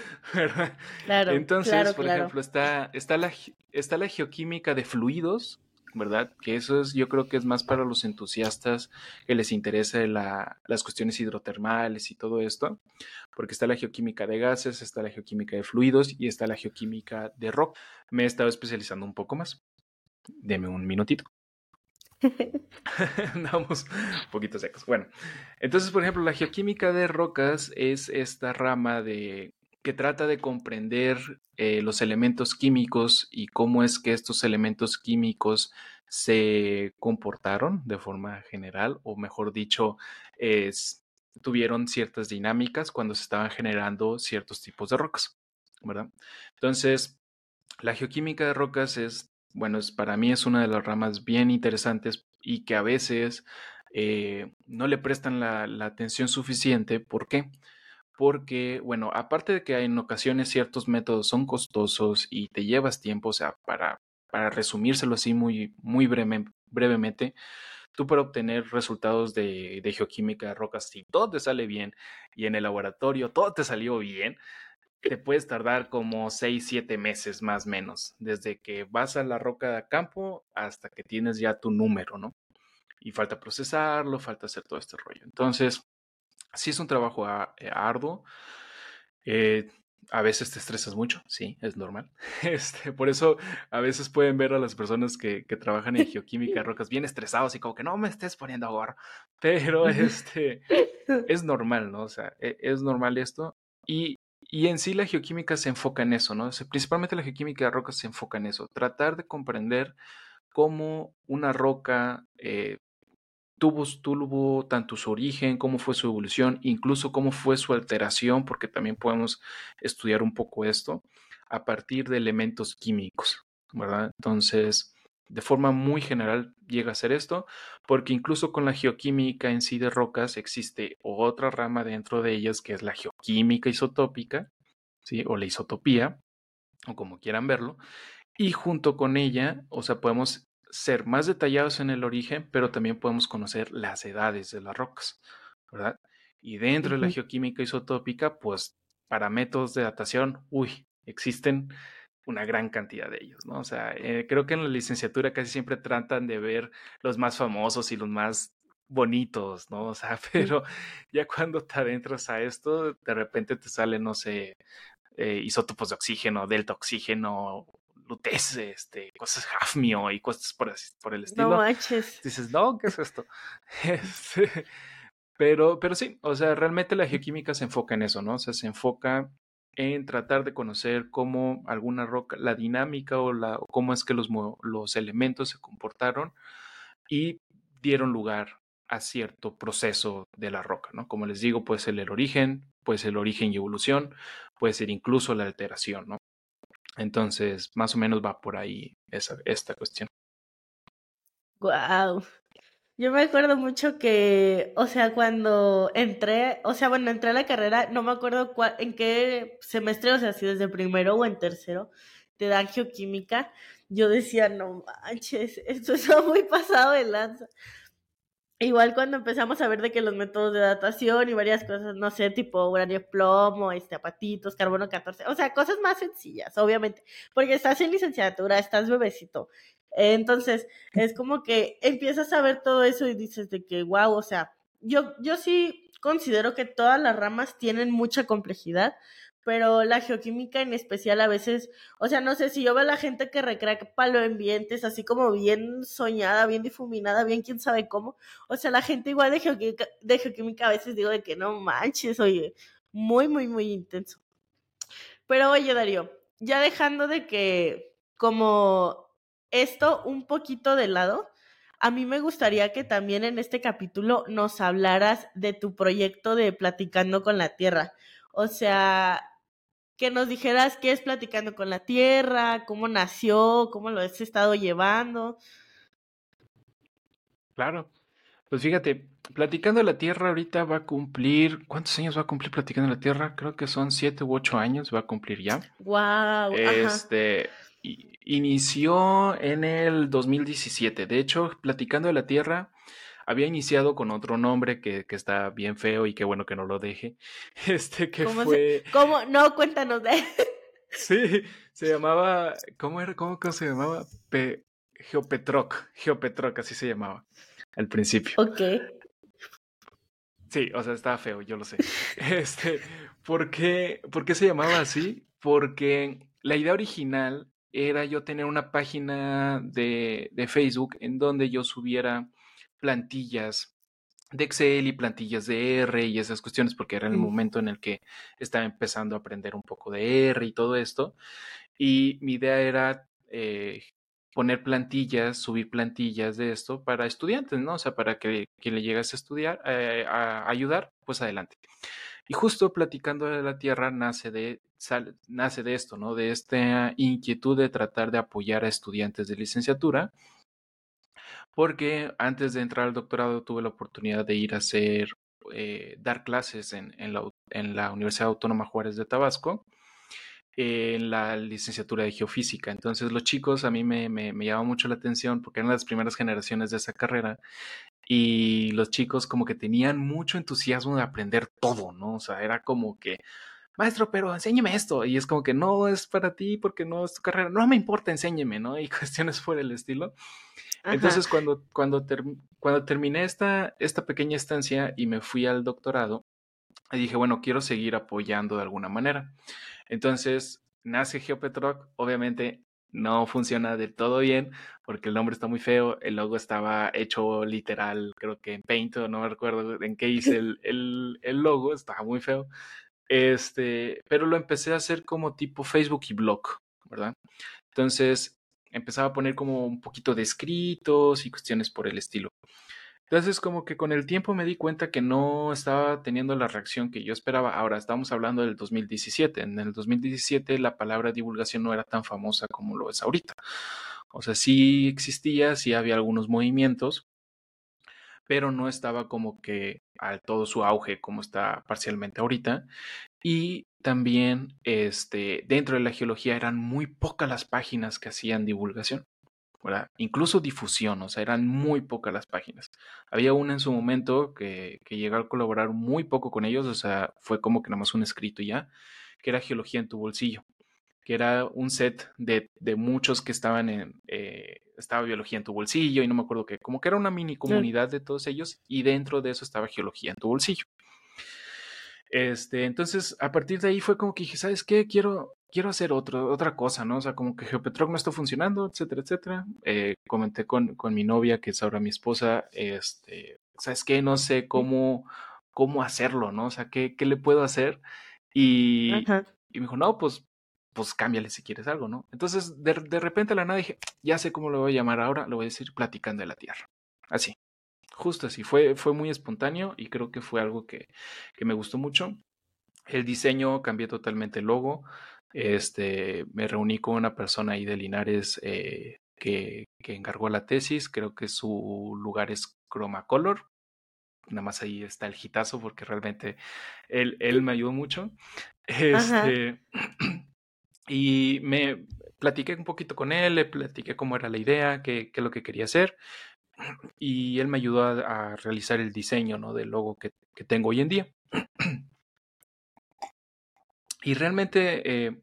Claro, Entonces, por ejemplo, está, está, la, está la geoquímica de fluidos, ¿verdad? Que eso es, yo creo que es más para los entusiastas que les interesa las cuestiones hidrotermales y todo esto, porque está la geoquímica de gases, está la geoquímica de fluidos y está la geoquímica de rock. Me he estado especializando un poco más. Deme un minutito. Andamos un poquito secos. Bueno, entonces, por ejemplo, la geoquímica de rocas es esta rama de que trata de comprender eh, los elementos químicos y cómo es que estos elementos químicos se comportaron de forma general, o mejor dicho, tuvieron ciertas dinámicas cuando se estaban generando ciertos tipos de rocas, ¿verdad? Entonces, la geoquímica de rocas es bueno, es, para mí es una de las ramas bien interesantes y que a veces eh, no le prestan la, atención suficiente. ¿Por qué? Porque, bueno, aparte de que en ocasiones ciertos métodos son costosos y te llevas tiempo, o sea, para, para resumírselo así muy, muy brevemente, tú para obtener resultados de, de geoquímica de rocas, si todo te sale bien y en el laboratorio todo te salió bien, te puedes tardar como 6, 7 meses más o menos, desde que vas a la roca de campo hasta que tienes ya tu número, ¿no? Y falta procesarlo, falta hacer todo este rollo. Entonces, sí es un trabajo eh, arduo. Eh, a veces te estresas mucho, sí, es normal. Este, por eso a veces pueden ver a las personas que, que trabajan en geoquímica de rocas bien estresados y como que no me estés poniendo a Pero este, es normal, ¿no? O sea, e, es normal esto. Y y en sí la geoquímica se enfoca en eso, ¿no? Principalmente la geoquímica de rocas se enfoca en eso, tratar de comprender cómo una roca eh, tuvo, tuvo tanto su origen, cómo fue su evolución, incluso cómo fue su alteración, porque también podemos estudiar un poco esto a partir de elementos químicos, ¿verdad? Entonces, de forma muy general llega a ser esto, porque incluso con la geoquímica en sí de rocas existe otra rama dentro de ellas que es la geoquímica isotópica, ¿sí? o la isotopía, o como quieran verlo, y junto con ella, o sea, podemos ser más detallados en el origen, pero también podemos conocer las edades de las rocas, ¿verdad? Y dentro de la geoquímica isotópica, pues para métodos de datación, uy, existen una gran cantidad de ellos, ¿no? O sea, eh, creo que en la licenciatura casi siempre tratan de ver los más famosos y los más bonitos, ¿no? O sea, pero ya cuando te adentras a esto, de repente te sale, no sé, eh, isótopos de oxígeno, delta oxígeno, lutez, este, cosas hafmio y cosas por, por el estilo. No manches. Dices, no, ¿qué es esto? Este, pero, pero sí, o sea, realmente la geoquímica se enfoca en eso, ¿no? O sea, se enfoca en tratar de conocer cómo alguna roca, la dinámica o, la, cómo es que los, los elementos se comportaron y dieron lugar a cierto proceso de la roca, ¿no? Como les digo, puede ser el origen, puede ser el origen y evolución, puede ser incluso la alteración, ¿no? Entonces, más o menos va por ahí esa, esta cuestión. Wow. Yo me acuerdo mucho que, o sea, cuando entré, o sea, bueno, entré a la carrera, no me acuerdo en qué semestre, o sea, si desde primero o en tercero, te dan geoquímica. Yo decía, no manches, esto está muy pasado de lanza. Igual cuando empezamos a ver de que los métodos de datación y varias cosas, no sé, tipo uranio plomo, este, apatitos, carbono 14, o sea, cosas más sencillas, obviamente, porque estás en licenciatura, estás bebecito. Entonces, es como que empiezas a ver todo eso y dices de que, wow, o sea, yo, yo sí considero que todas las ramas tienen mucha complejidad, pero la geoquímica en especial a veces, o sea, no sé si yo veo a la gente que recrea ambientes así como bien soñada, bien difuminada, bien quién sabe cómo, o sea, la gente igual de geoquímica, de geoquímica a veces digo de que no manches, oye, muy, muy, muy intenso. Pero oye, Darío, ya dejando de que como esto un poquito de lado, a mí me gustaría que también en este capítulo nos hablaras de tu proyecto de Platicando con la Tierra. O sea, que nos dijeras qué es Platicando con la Tierra, cómo nació, cómo lo has estado llevando. Claro. Pues fíjate, Platicando la Tierra ahorita va a cumplir, ¿cuántos años va a cumplir Platicando la Tierra? Creo que son siete u ocho años, va a cumplir ya. Wow. Este, inició en el 2017. De hecho, Platicando de la Tierra había iniciado con otro nombre que, que, está bien feo y qué bueno que no lo deje. Este que fue. ¿Cómo? No, cuéntanos de. sí, se llamaba. ¿Cómo era? ¿Cómo, se llamaba? Pe... Geopetroc. Geopetroc, así se llamaba al principio. Ok. Sí, o sea, estaba feo, yo lo sé. Este, ¿por qué, ¿por qué se llamaba así? Porque la idea original era yo tener una página de, de Facebook en donde yo subiera plantillas de Excel y plantillas de R y esas cuestiones, porque era el momento en el que estaba empezando a aprender un poco de R y todo esto. Y mi idea era eh, poner plantillas, subir plantillas de esto para estudiantes, ¿no? O sea, para que quien le llegase a estudiar, eh, a ayudar, pues adelante. Y justo platicando de la Tierra nace de, nace de esto, ¿no? De esta inquietud de tratar de apoyar a estudiantes de licenciatura porque antes de entrar al doctorado tuve la oportunidad de ir a hacer, eh, dar clases en, la, Universidad Autónoma Juárez de Tabasco, en la licenciatura de geofísica. Entonces los chicos a mí me, me, me llama mucho la atención porque eran las primeras generaciones de esa carrera y los chicos como que tenían mucho entusiasmo de aprender todo, ¿no? O sea, era como que, maestro, pero enséñeme esto. Y es como que no es para ti porque no es tu carrera. No me importa, enséñeme, ¿no? Y cuestiones por el estilo. Entonces, cuando, cuando, cuando terminé esta, esta pequeña estancia y me fui al doctorado, dije, bueno, quiero seguir apoyando de alguna manera. Entonces, nace Geopetroc, obviamente no funciona del todo bien porque el nombre está muy feo, el logo estaba hecho literal, creo que en Paint, no me recuerdo en qué hice el, el, el logo, estaba muy feo. Este, pero lo empecé a hacer como tipo Facebook y blog, ¿verdad? Entonces, empezaba a poner como un poquito de escritos y cuestiones por el estilo. Entonces, como que con el tiempo me di cuenta que no estaba teniendo la reacción que yo esperaba. Ahora, estamos hablando del 2017. En el 2017 la palabra divulgación no era tan famosa como lo es ahorita. O sea, sí existía, sí había algunos movimientos, pero no estaba como que al todo su auge como está parcialmente ahorita. Y también este, dentro de la geología eran muy pocas las páginas que hacían divulgación. ¿Verdad? Incluso difusión, o sea, eran muy pocas las páginas. Había una en su momento que, que llegó a colaborar muy poco con ellos, o sea, fue como que nada más un escrito ya, que era Geología en tu bolsillo, que era un set de, de muchos que estaban en, eh, estaba Biología en tu bolsillo y no me acuerdo qué, como que era una mini comunidad de todos ellos y dentro de eso estaba Geología en tu bolsillo. Este, entonces, a partir de ahí fue como que dije, ¿sabes qué? Quiero, quiero hacer otro, otra cosa, ¿no? O sea, como que Geopetroc no está funcionando, etcétera, etcétera. Eh, comenté con, con, mi novia, que es ahora mi esposa, este, ¿sabes qué? No sé cómo, cómo hacerlo, ¿no? O sea, ¿qué, qué le puedo hacer? Y, y me dijo, no, pues, pues cámbiale si quieres algo, ¿no? Entonces, de, de repente a la nada dije, ya sé cómo lo voy a llamar ahora, lo voy a decir platicando de la Tierra. Así justo así, fue, fue muy espontáneo y creo que fue algo que, que me gustó mucho. El diseño, cambié totalmente el logo. Este, me reuní con una persona ahí de Linares eh, que, que, encargó la tesis. Creo que su lugar es Chromacolor. Nada más ahí está el hitazo porque realmente él, él me ayudó mucho. Este, y me platiqué un poquito con él, le platiqué cómo era la idea, qué, qué es lo que quería hacer y él me ayudó a, a realizar el diseño ¿no? del logo que, que, tengo hoy en día. y realmente eh,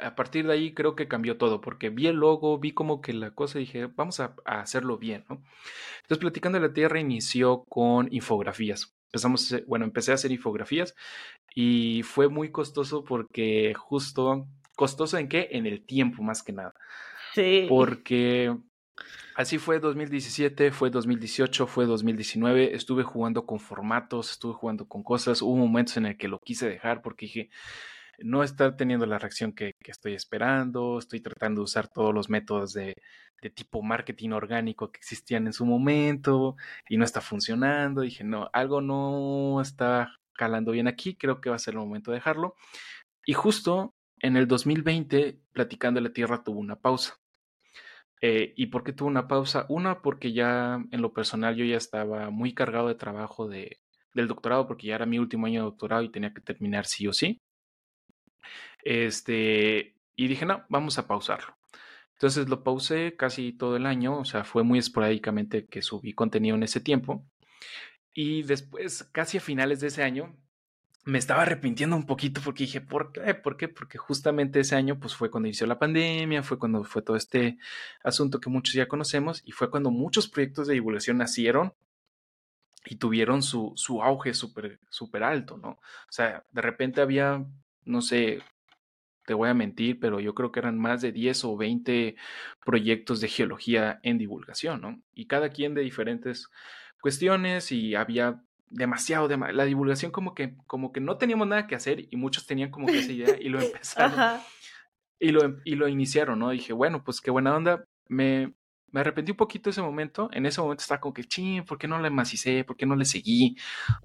a partir de ahí creo que cambió todo, porque vi el logo, vi como que la cosa y dije, vamos a, a hacerlo bien. ¿no? Entonces, Platicando de la Tierra inició con infografías. Empezamos, bueno, empecé a hacer infografías y fue muy costoso porque justo, costoso en qué? En el tiempo más que nada. Sí. Porque Así fue 2017, fue 2018, fue 2019. Estuve jugando con formatos, estuve jugando con cosas. Hubo momentos en el que lo quise dejar porque dije, no está teniendo la reacción que, estoy esperando. Estoy tratando de usar todos los métodos de, de, tipo marketing orgánico que existían en su momento y no está funcionando. Dije, no, algo no está calando bien aquí. Creo que va a ser el momento de dejarlo. Y justo en el 2020, Platicando la Tierra tuvo una pausa. Eh, ¿Y por qué tuve una pausa? Una, porque ya en lo personal yo ya estaba muy cargado de trabajo de, del doctorado, porque ya era mi último año de doctorado y tenía que terminar sí o sí. Este, y dije, no, vamos a pausarlo. Entonces lo pausé casi todo el año, o sea, fue muy esporádicamente que subí contenido en ese tiempo. Y después, casi a finales de ese año, me estaba arrepintiendo un poquito porque dije, ¿por qué? ¿Por qué? Porque justamente ese año pues fue cuando inició la pandemia, fue cuando fue todo este asunto que muchos ya conocemos y fue cuando muchos proyectos de divulgación nacieron y tuvieron su, su auge súper super alto, ¿no? O sea, de repente había, no sé, te voy a mentir, pero yo creo que eran más de 10 o 20 proyectos de geología en divulgación, ¿no? Y cada quien de diferentes cuestiones y había demasiado, la divulgación como que, como que no teníamos nada que hacer y muchos tenían como que esa idea y lo empezaron y lo, y lo iniciaron, ¿no? dije, bueno, pues qué buena onda, me, me arrepentí un poquito ese momento, en ese momento estaba como que, ching, ¿por qué no le macicé? ¿Por qué no le seguí?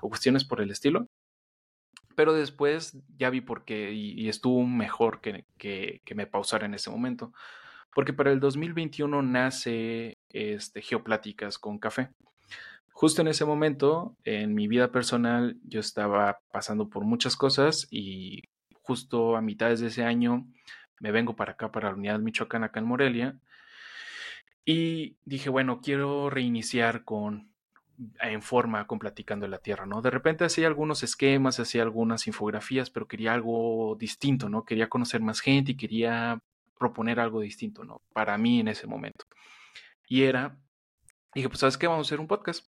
O cuestiones por el estilo. Pero después ya vi por qué y, estuvo mejor que, que, que, me pausara en ese momento. Porque para el 2021 nace este, Geopláticas con Café. Justo en ese momento, en mi vida personal, yo estaba pasando por muchas cosas y justo a mitades de ese año me vengo para acá, para la unidad Michoacán, acá en Morelia. Y dije, bueno, quiero reiniciar con en forma con Platicando la Tierra, ¿no? De repente hacía algunos esquemas, hacía algunas infografías, pero quería algo distinto, ¿no? Quería conocer más gente y quería proponer algo distinto, ¿no? Para mí en ese momento. Y era, dije, pues, ¿sabes qué? Vamos a hacer un podcast.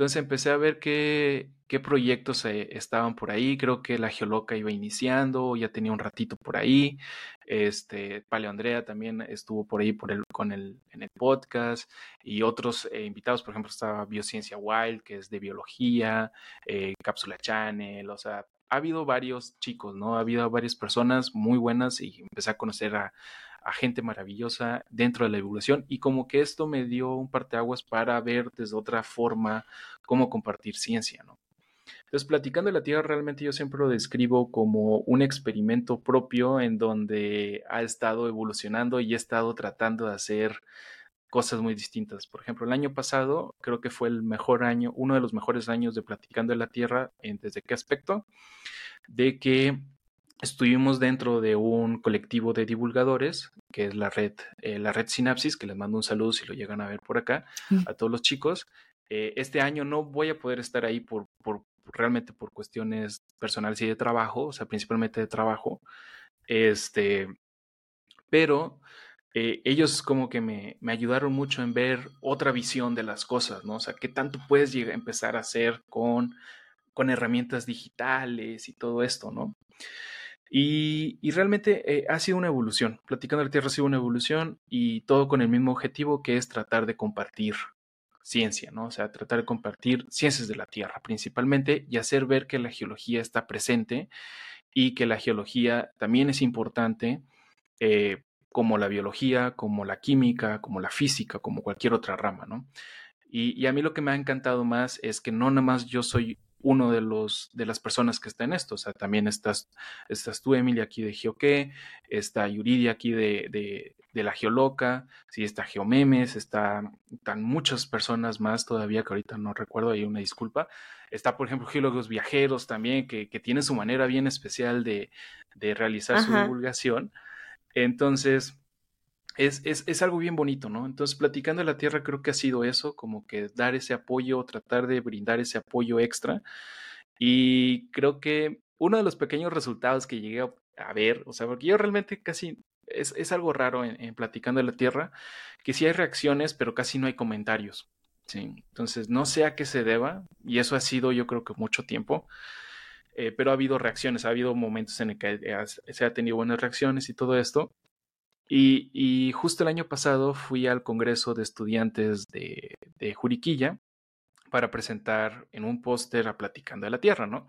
Entonces empecé a ver qué, qué proyectos eh, estaban por ahí. Creo que la Geoloca iba iniciando, ya tenía un ratito por ahí. Este, Paleo Andrea también estuvo por ahí por el, con el, en el podcast. Y otros eh, invitados, por ejemplo, estaba Biociencia Wild, que es de biología, eh, Cápsula Channel, o sea, ha habido varios chicos, ¿no? Ha habido varias personas muy buenas y empecé a conocer a, a gente maravillosa dentro de la divulgación y como que esto me dio un parteaguas para ver desde otra forma cómo compartir ciencia, ¿no? Entonces, platicando de la Tierra, realmente yo siempre lo describo como un experimento propio en donde ha estado evolucionando y he estado tratando de hacer cosas muy distintas. Por ejemplo, el año pasado creo que fue el mejor año, uno de los mejores años de Platicando de la Tierra. ¿Desde qué aspecto? De que estuvimos dentro de un colectivo de divulgadores, que es la red, eh, la red Sinapsis, que les mando un saludo si lo llegan a ver por acá, a todos los chicos. Eh, este año no voy a poder estar ahí por, por, realmente por cuestiones personales y de trabajo, o sea, principalmente de trabajo. Este, pero eh, ellos como que me, me, ayudaron mucho en ver otra visión de las cosas, ¿no? O sea, qué tanto puedes llegar, empezar a hacer con con herramientas digitales y todo esto, ¿no? Y, realmente eh, ha sido una evolución. Platicando la Tierra ha sido una evolución y todo con el mismo objetivo que es tratar de compartir ciencia, ¿no? O sea, tratar de compartir ciencias de la Tierra principalmente y hacer ver que la geología está presente y que la geología también es importante eh, como la biología, como la química, como la física, como cualquier otra rama, ¿no? Y, a mí lo que me ha encantado más es que no nada más yo soy uno de los de las personas que está en esto. O sea, también estás, estás tú, Emily, aquí de Geoqué, está Yuridia aquí de, de, de, la Geoloca, sí, está Geomemes, está, están muchas personas más todavía que ahorita no recuerdo, hay una disculpa. Está, por ejemplo, Geólogos Viajeros también, que, que tienen su manera bien especial de, de realizar su divulgación. Entonces, es, es, es, algo bien bonito, ¿no? Entonces, platicando de la Tierra creo que ha sido eso, como que dar ese apoyo, tratar de brindar ese apoyo extra. Y creo que uno de los pequeños resultados que llegué a, ver, o sea, porque yo realmente casi, es, es algo raro en, platicando de la Tierra, que sí hay reacciones, pero casi no hay comentarios. Sí, entonces no sé a qué se deba, y eso ha sido yo creo que mucho tiempo. Eh, pero ha habido reacciones, ha habido momentos en el que se ha tenido buenas reacciones y todo esto, y, justo el año pasado fui al Congreso de Estudiantes de, Juriquilla para presentar en un póster a Platicando de la Tierra, ¿no?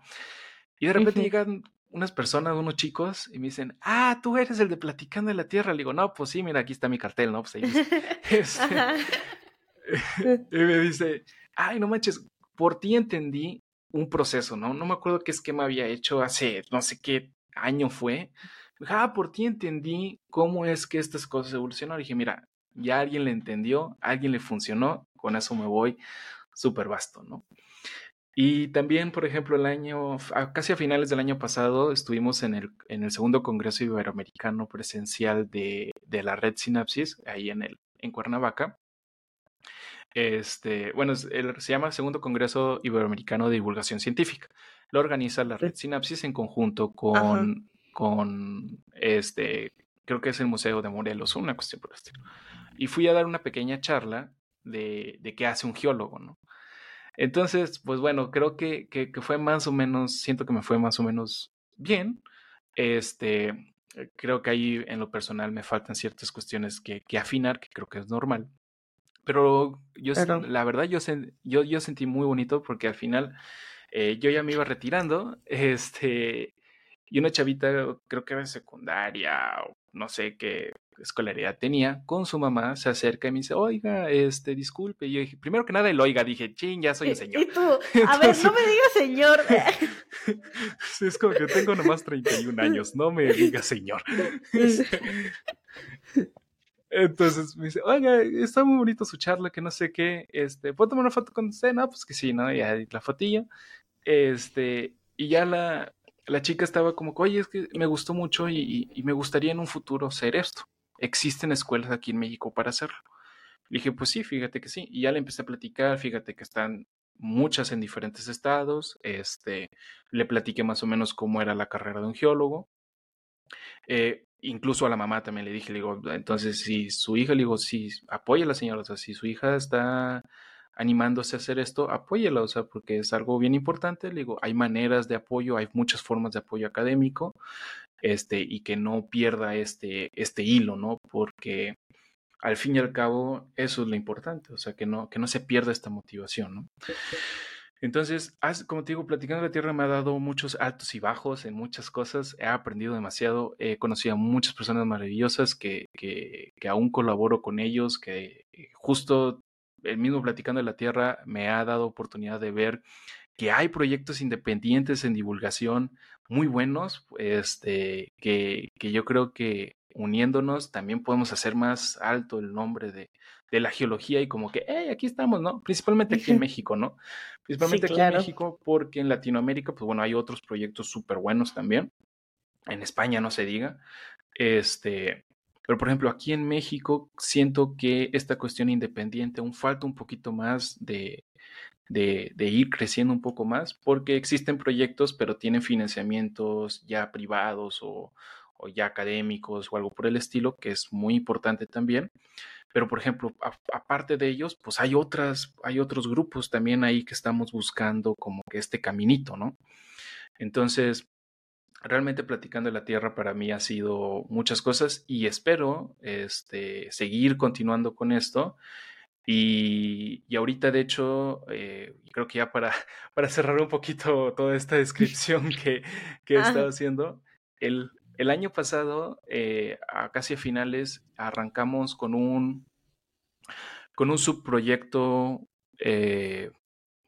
Y de repente llegan unas personas, unos chicos, y me dicen, ah, tú eres el de Platicando de la Tierra. Le digo, no, pues sí, mira, aquí está mi cartel, ¿no? Pues ahí este, y me dice, ay, no manches, por ti entendí un proceso, ¿no? No me acuerdo qué esquema había hecho hace no sé qué año fue, ah, por ti entendí cómo es que estas cosas evolucionaron. dije, mira, ya alguien le entendió, alguien le funcionó, con eso me voy súper vasto, ¿no? Y también, por ejemplo, el año, casi a finales del año pasado, estuvimos en el, en el segundo Congreso Iberoamericano Presencial de, de la Red Sinapsis, ahí en, el, en Cuernavaca. Este, bueno, se llama Segundo Congreso Iberoamericano de Divulgación Científica. Lo organiza la Red Sinapsis en conjunto con con este, creo que es el Museo de Morelos, una cuestión por el estilo. Y fui a dar una pequeña charla de, de qué hace un geólogo, ¿no? Entonces, pues bueno, creo que, que, fue más o menos, siento que me fue más o menos bien. Este, creo que ahí en lo personal me faltan ciertas cuestiones que, que afinar, que creo que es normal. Pero yo, la verdad, yo, yo, yo sentí muy bonito porque al final eh, yo ya me iba retirando. Este, y una chavita, creo que era secundaria o no sé qué escolaridad tenía, con su mamá se acerca y me dice, oiga, este, disculpe. Y yo dije, primero que nada el oiga, dije, ching, ya soy un señor. Y tú, a ver, no me digas señor. es como que tengo nomás 31 años, no me digas señor. Entonces me dice, oiga, está muy bonito su charla, que no sé qué, este, ¿puedo tomar una foto con usted? No, pues que sí, ¿no? Y la fotilla, este, y ya la, la chica estaba como, oye, es que me gustó mucho y, me gustaría en un futuro hacer esto. Existen escuelas aquí en México para hacerlo. Le dije, pues sí, fíjate que sí. Y ya le empecé a platicar, fíjate que están muchas en diferentes estados. Este, le platiqué más o menos cómo era la carrera de un geólogo. Eh, incluso a la mamá también le dije, le digo, entonces si su hija, le digo, si apoya a la señora, o sea, si su hija está animándose a hacer esto, apóyela, o sea, porque es algo bien importante. Le digo, hay maneras de apoyo, hay muchas formas de apoyo académico, este, y que no pierda este, este hilo, ¿no? Porque al fin y al cabo, eso es lo importante, o sea, que no, que no se pierda esta motivación, ¿no? Entonces, como te digo, Platicando la Tierra me ha dado muchos altos y bajos en muchas cosas, he aprendido demasiado, he conocido a muchas personas maravillosas que, que, que aún colaboro con ellos, que justo el mismo Platicando de la Tierra me ha dado oportunidad de ver que hay proyectos independientes en divulgación muy buenos, este, que, que yo creo que uniéndonos también podemos hacer más alto el nombre de, de la geología y como que, hey, aquí estamos, ¿no? Principalmente aquí en México, ¿no? Principalmente aquí en México porque en Latinoamérica, pues bueno, hay otros proyectos súper buenos también. En España no se diga. Este, pero, por ejemplo, aquí en México siento que esta cuestión independiente aún falta un poquito más de, ir creciendo un poco más, porque existen proyectos, pero tienen financiamientos ya privados o, ya académicos o algo por el estilo, que es muy importante también. Pero, por ejemplo, aparte de ellos, pues hay otras, hay otros grupos también ahí que estamos buscando como que este caminito, ¿no? Entonces, realmente platicando de la Tierra para mí ha sido muchas cosas y espero este, seguir continuando con esto. Y, ahorita, de hecho, eh, creo que ya para, para cerrar un poquito toda esta descripción que, que he estado haciendo, el, el año pasado, eh, a casi a finales, arrancamos con un, con un subproyecto eh,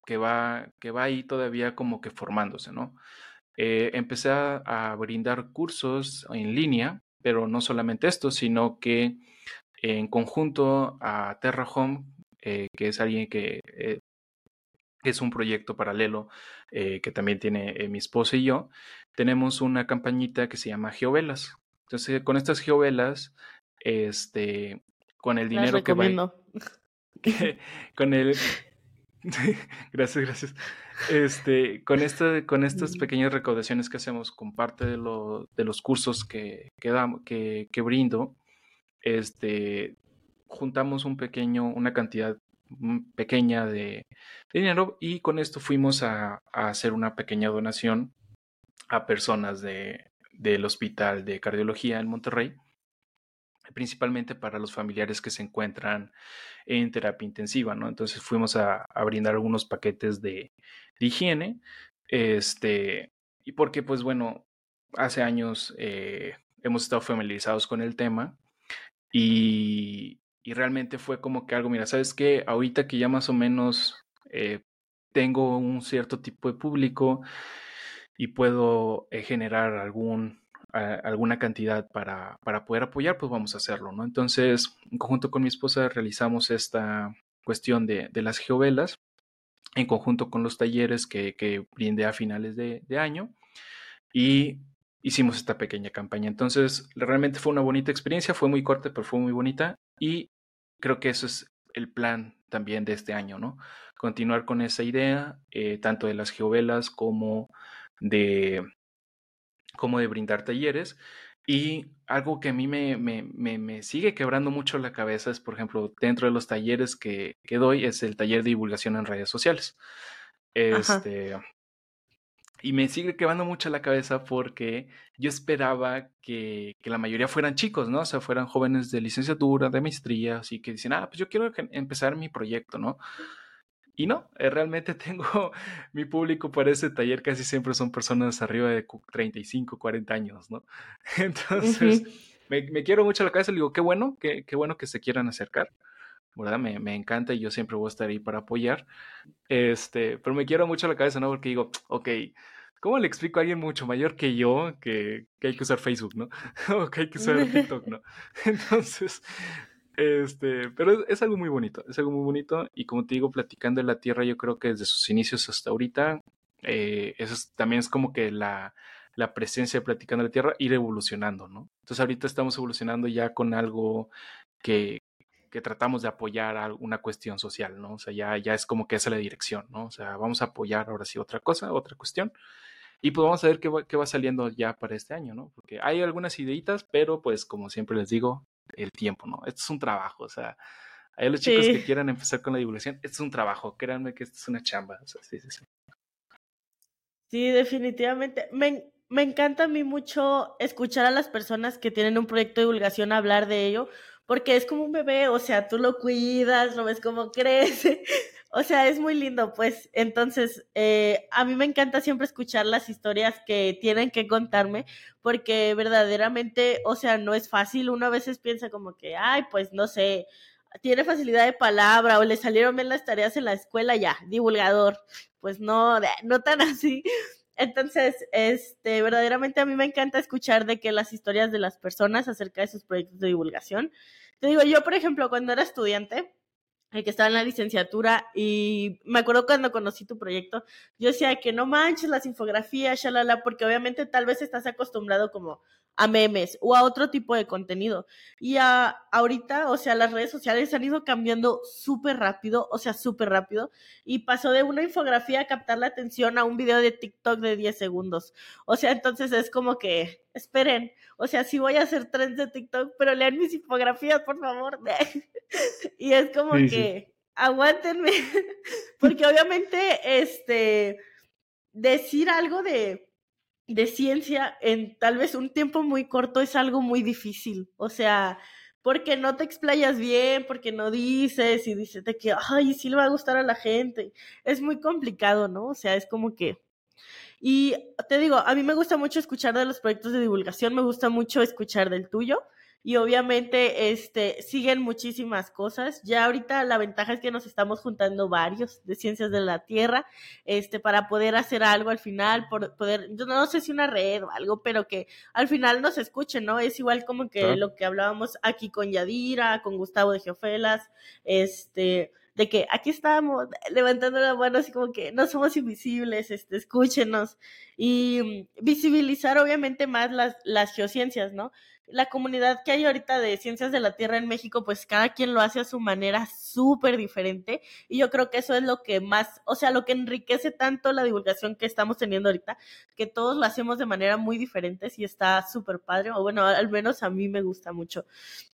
que, va, que va ahí todavía como que formándose, ¿no? Eh, empecé a, brindar cursos en línea, pero no solamente esto, sino que en conjunto a Terra Home, que es alguien que es un proyecto paralelo que también tiene mi esposa y yo, tenemos una campañita que se llama Geovelas. Entonces, con estas geovelas, este, con el dinero que va. con el. gracias, gracias. Este, con esta, con estas pequeñas recaudaciones que hacemos con parte de, lo, de los cursos que, que, que, brindo, este, juntamos un pequeño, una cantidad pequeña de, dinero y con esto fuimos a, a hacer una pequeña donación a personas de, del Hospital de Cardiología en Monterrey, principalmente para los familiares que se encuentran en terapia intensiva, ¿no? Entonces fuimos a, brindar algunos paquetes de, higiene, este, y porque, pues bueno, hace años eh, hemos estado familiarizados con el tema y, realmente fue como que algo, mira, ¿sabes qué? Ahorita que ya más o menos eh, tengo un cierto tipo de público, y puedo eh, generar algún, alguna cantidad para, para, poder apoyar, pues vamos a hacerlo, ¿no? Entonces, en conjunto con mi esposa realizamos esta cuestión de, de las geovelas, en conjunto con los talleres que, que brindé a finales de, de año, y hicimos esta pequeña campaña. Entonces, realmente fue una bonita experiencia, fue muy corta, pero fue muy bonita, y creo que eso es el plan también de este año, ¿no? Continuar con esa idea, eh, tanto de las geovelas como de como de brindar talleres. Y algo que a mí me, me, me, sigue quebrando mucho la cabeza es, por ejemplo, dentro de los talleres que, que doy, es el taller de divulgación en redes sociales. Este, y me sigue quebrando mucho la cabeza porque yo esperaba que, que, la mayoría fueran chicos, ¿no? O sea, fueran jóvenes de licenciatura, de maestría, así que dicen, ah, pues yo quiero empezar mi proyecto, ¿no? Y no, eh, realmente tengo mi público para ese taller casi siempre son personas arriba de 35, 40 años, ¿no? Entonces, me, quiero mucho la cabeza, le digo, qué bueno, qué, qué bueno que se quieran acercar, ¿verdad? Me, me, encanta y yo siempre voy a estar ahí para apoyar, este, pero me quiero mucho la cabeza, ¿no? Porque digo, ok, ¿cómo le explico a alguien mucho mayor que yo que, que hay que usar Facebook, ¿no? o que hay que usar TikTok, ¿no? Entonces, este, pero es, algo muy bonito, es algo muy bonito. Y como te digo, platicando de la Tierra, yo creo que desde sus inicios hasta ahorita, eh, eso también es como que la, la presencia de platicando de la Tierra, ir evolucionando, ¿no? Entonces ahorita estamos evolucionando ya con algo que, que tratamos de apoyar a una cuestión social, ¿no? O sea, ya, ya es como que esa es la dirección, ¿no? O sea, vamos a apoyar ahora sí otra cosa, otra cuestión. Y pues vamos a ver qué va, qué va saliendo ya para este año, ¿no? Porque hay algunas ideitas, pero pues como siempre les digo, el tiempo, ¿no? Esto es un trabajo, o sea, hay los chicos que quieran empezar con la divulgación, esto es un trabajo, créanme que esto es una chamba, o sea, sí, sí, sí. Sí, definitivamente. Me, me encanta a mí mucho escuchar a las personas que tienen un proyecto de divulgación hablar de ello, porque es como un bebé, o sea, tú lo cuidas, lo ves cómo crece, o sea, es muy lindo, pues. Entonces, eh, a mí me encanta siempre escuchar las historias que tienen que contarme, porque verdaderamente, o sea, no es fácil. Uno a veces piensa como que, ay, pues no sé, tiene facilidad de palabra o le salieron bien las tareas en la escuela, ya, divulgador. Pues no, no tan así. Entonces, este, verdaderamente a mí me encanta escuchar de que las historias de las personas acerca de sus proyectos de divulgación. Te digo, yo, por ejemplo, cuando era estudiante, el que estaba en la licenciatura y me acuerdo cuando conocí tu proyecto, yo decía que no manches las infografías, shalala, porque obviamente tal vez estás acostumbrado como a memes o a otro tipo de contenido. Y a, ahorita, o sea, las redes sociales han ido cambiando súper rápido, o sea, súper rápido, y pasó de una infografía a captar la atención a un video de TikTok de 10 segundos. O sea, entonces es como que, esperen, o sea, sí voy a hacer trends de TikTok, pero lean mis infografías, por favor. y es como que, aguántenme, porque obviamente, este, decir algo de de ciencia en tal vez un tiempo muy corto es algo muy difícil. O sea, porque no te explayas bien, porque no dices y dices de que, ay, sí le va a gustar a la gente. Es muy complicado, ¿no? O sea, es como que... Y te digo, a mí me gusta mucho escuchar de los proyectos de divulgación, me gusta mucho escuchar del tuyo y obviamente este siguen muchísimas cosas. Ya ahorita la ventaja es que nos estamos juntando varios de ciencias de la Tierra, este para poder hacer algo al final, por poder yo no sé si una red o algo, pero que al final nos escuchen, ¿no? Es igual como que lo que hablábamos aquí con Yadira, con Gustavo de Geofelas, este de que aquí estamos levantando la mano así como que no somos invisibles, este, escúchenos y visibilizar obviamente más las, las geociencias, ¿no? La comunidad que hay ahorita de ciencias de la Tierra en México, pues cada quien lo hace a su manera súper diferente. Y yo creo que eso es lo que más, o sea, lo que enriquece tanto la divulgación que estamos teniendo ahorita, que todos lo hacemos de manera muy diferente y está súper padre, o bueno, al menos a mí me gusta mucho.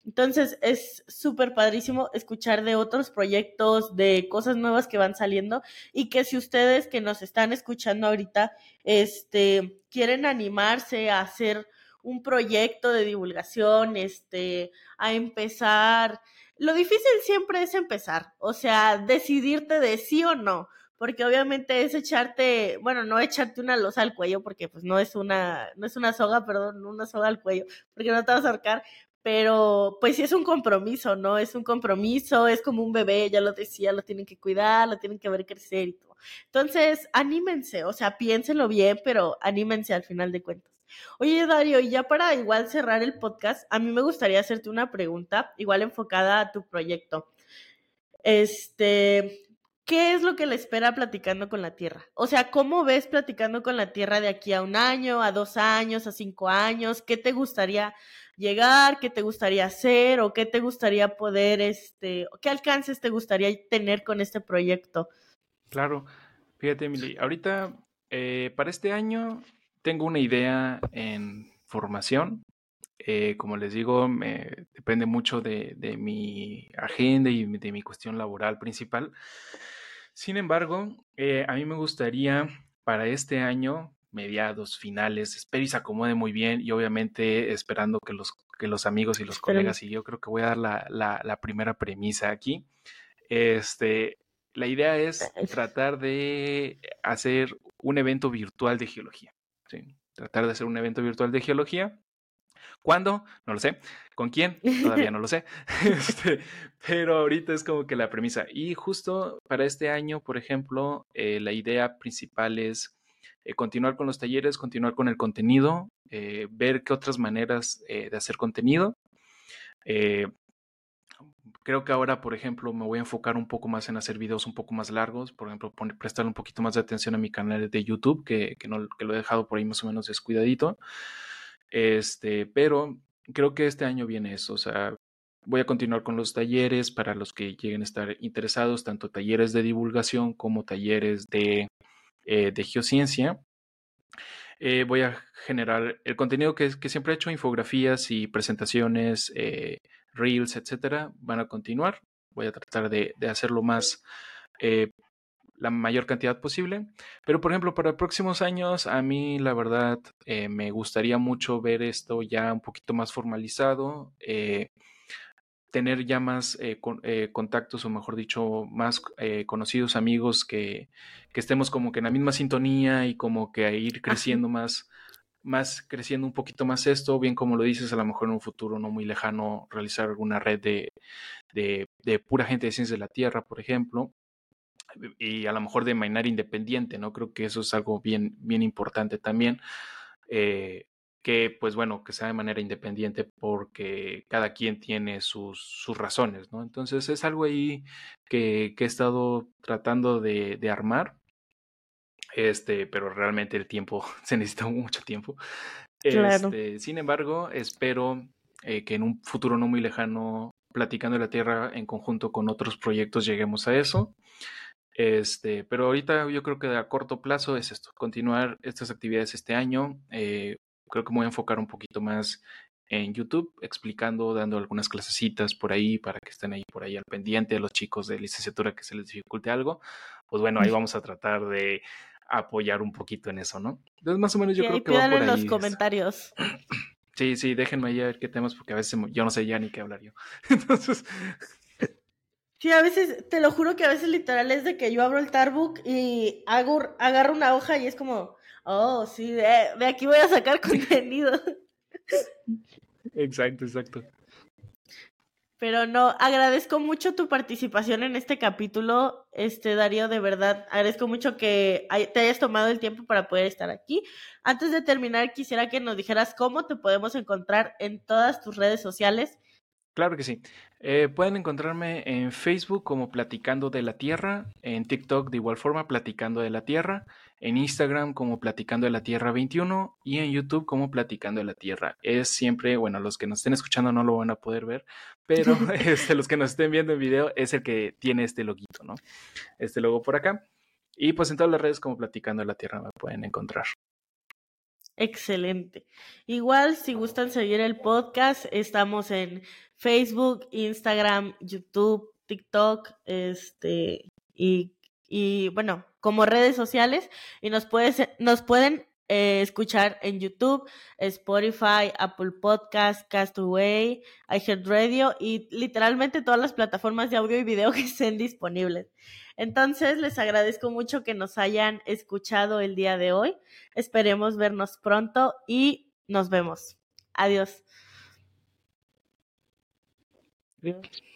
Entonces es súper padrísimo escuchar de otros proyectos, de cosas nuevas que van saliendo y que si ustedes que nos están escuchando ahorita, este, quieren animarse a hacer un proyecto de divulgación, este, a empezar. Lo difícil siempre es empezar, o sea, decidirte de sí o no, porque obviamente es echarte, bueno, no echarte una losa al cuello, porque pues no es una, no es una soga, perdón, una soga al cuello, porque no te vas a ahorcar, pero pues sí es un compromiso, ¿no? Es un compromiso, es como un bebé, ya lo decía, lo tienen que cuidar, lo tienen que ver crecer y todo. Entonces, anímense, o sea, piénsenlo bien, pero anímense al final de cuentas. Oye, Dario, y ya para igual cerrar el podcast, a mí me gustaría hacerte una pregunta, igual enfocada a tu proyecto. Este, ¿qué es lo que le espera platicando con la Tierra? O sea, ¿cómo ves platicando con la Tierra de aquí a un año, a dos años, a cinco años? ¿Qué te gustaría llegar? ¿Qué te gustaría hacer? ¿O qué te gustaría poder, este, qué alcances te gustaría tener con este proyecto? Claro, fíjate, Emily, ahorita eh, para este año tengo una idea en formación. Eh, como les digo, me, depende mucho de, mi agenda y de mi cuestión laboral principal. Sin embargo, eh, a mí me gustaría para este año, mediados, finales, espero y se acomode muy bien y obviamente esperando que los, que los amigos y los colegas y yo creo que voy a dar la, la primera premisa aquí. Este, la idea es tratar de hacer un evento virtual de geología. Tratar de hacer un evento virtual de geología. ¿Cuándo? No lo sé. ¿Con quién? Todavía no lo sé. Este, pero ahorita es como que la premisa. Y justo para este año, por ejemplo, eh, la idea principal es eh, continuar con los talleres, continuar con el contenido, eh, ver qué otras maneras de hacer contenido. Creo que ahora, por ejemplo, me voy a enfocar un poco más en hacer videos un poco más largos, por ejemplo, prestar un poquito más de atención a mi canal de YouTube, que, que lo he dejado por ahí más o menos descuidadito. Este, pero creo que este año viene eso, o sea, voy a continuar con los talleres para los que lleguen a estar interesados, tanto talleres de divulgación como talleres de, eh, de geociencia. Eh, voy a generar el contenido que, siempre he hecho, infografías y presentaciones, eh, reels, etcétera, van a continuar. Voy a tratar de, hacerlo más, eh, la mayor cantidad posible. Pero, por ejemplo, para próximos años, a mí la verdad eh, me gustaría mucho ver esto ya un poquito más formalizado. Tener ya más contactos o mejor dicho más conocidos amigos que, que, estemos como que en la misma sintonía y como que a ir creciendo más más creciendo un poquito más esto, bien como lo dices, a lo mejor en un futuro no muy lejano realizar alguna red de, de, pura gente de ciencias de la Tierra, por ejemplo, y a lo mejor de minar independiente, ¿no? Creo que eso es algo bien, bien importante también. Eh, que pues bueno, que sea de manera independiente porque cada quien tiene sus, sus razones, ¿no? Entonces es algo ahí que, que he estado tratando de, de armar este, pero realmente el tiempo, se necesita mucho tiempo. Claro. Este, sin embargo, espero eh, que en un futuro no muy lejano, platicando la Tierra en conjunto con otros proyectos, lleguemos a eso. Este, pero ahorita yo creo que a corto plazo es esto, continuar estas actividades este año. Eh, creo que me voy a enfocar un poquito más en YouTube, explicando, dando algunas clasecitas por ahí para que estén ahí por ahí al pendiente a los chicos de licenciatura que se les dificulte algo. Pues bueno, ahí vamos a tratar de apoyar un poquito en eso, ¿no? Entonces, más o menos yo creo que va por ahí. en los comentarios. Sí, sí, déjenme ahí a ver qué temas, porque a veces yo no sé ya ni qué hablar yo. Entonces. Sí, a veces, te lo juro que a veces literal es de que yo abro el Tarbook y hago, agarro una hoja y es como, oh, sí, de, de aquí voy a sacar contenido. Exacto, exacto. Pero no, agradezco mucho tu participación en este capítulo, este Darío, de verdad, agradezco mucho que te hayas tomado el tiempo para poder estar aquí. Antes de terminar, quisiera que nos dijeras cómo te podemos encontrar en todas tus redes sociales Claro que sí. Eh, pueden encontrarme en Facebook como Platicando de la Tierra, en TikTok de igual forma Platicando de la Tierra, en Instagram como Platicando de la Tierra 21 y en YouTube como Platicando de la Tierra. Es siempre, bueno, los que nos estén escuchando no lo van a poder ver, pero este, los que nos estén viendo en video es el que tiene este loguito, ¿no? Este logo por acá. Y pues en todas las redes como Platicando de la Tierra me pueden encontrar. Excelente. Igual, si gustan seguir el podcast, estamos en Facebook, Instagram, YouTube, TikTok, este, y, y bueno, como redes sociales, y nos, nos pueden eh, escuchar en YouTube, Spotify, Apple Podcast, Castaway, iHeartRadio y literalmente todas las plataformas de audio y video que estén disponibles. Entonces, les agradezco mucho que nos hayan escuchado el día de hoy. Esperemos vernos pronto y nos vemos. Adiós. Adiós.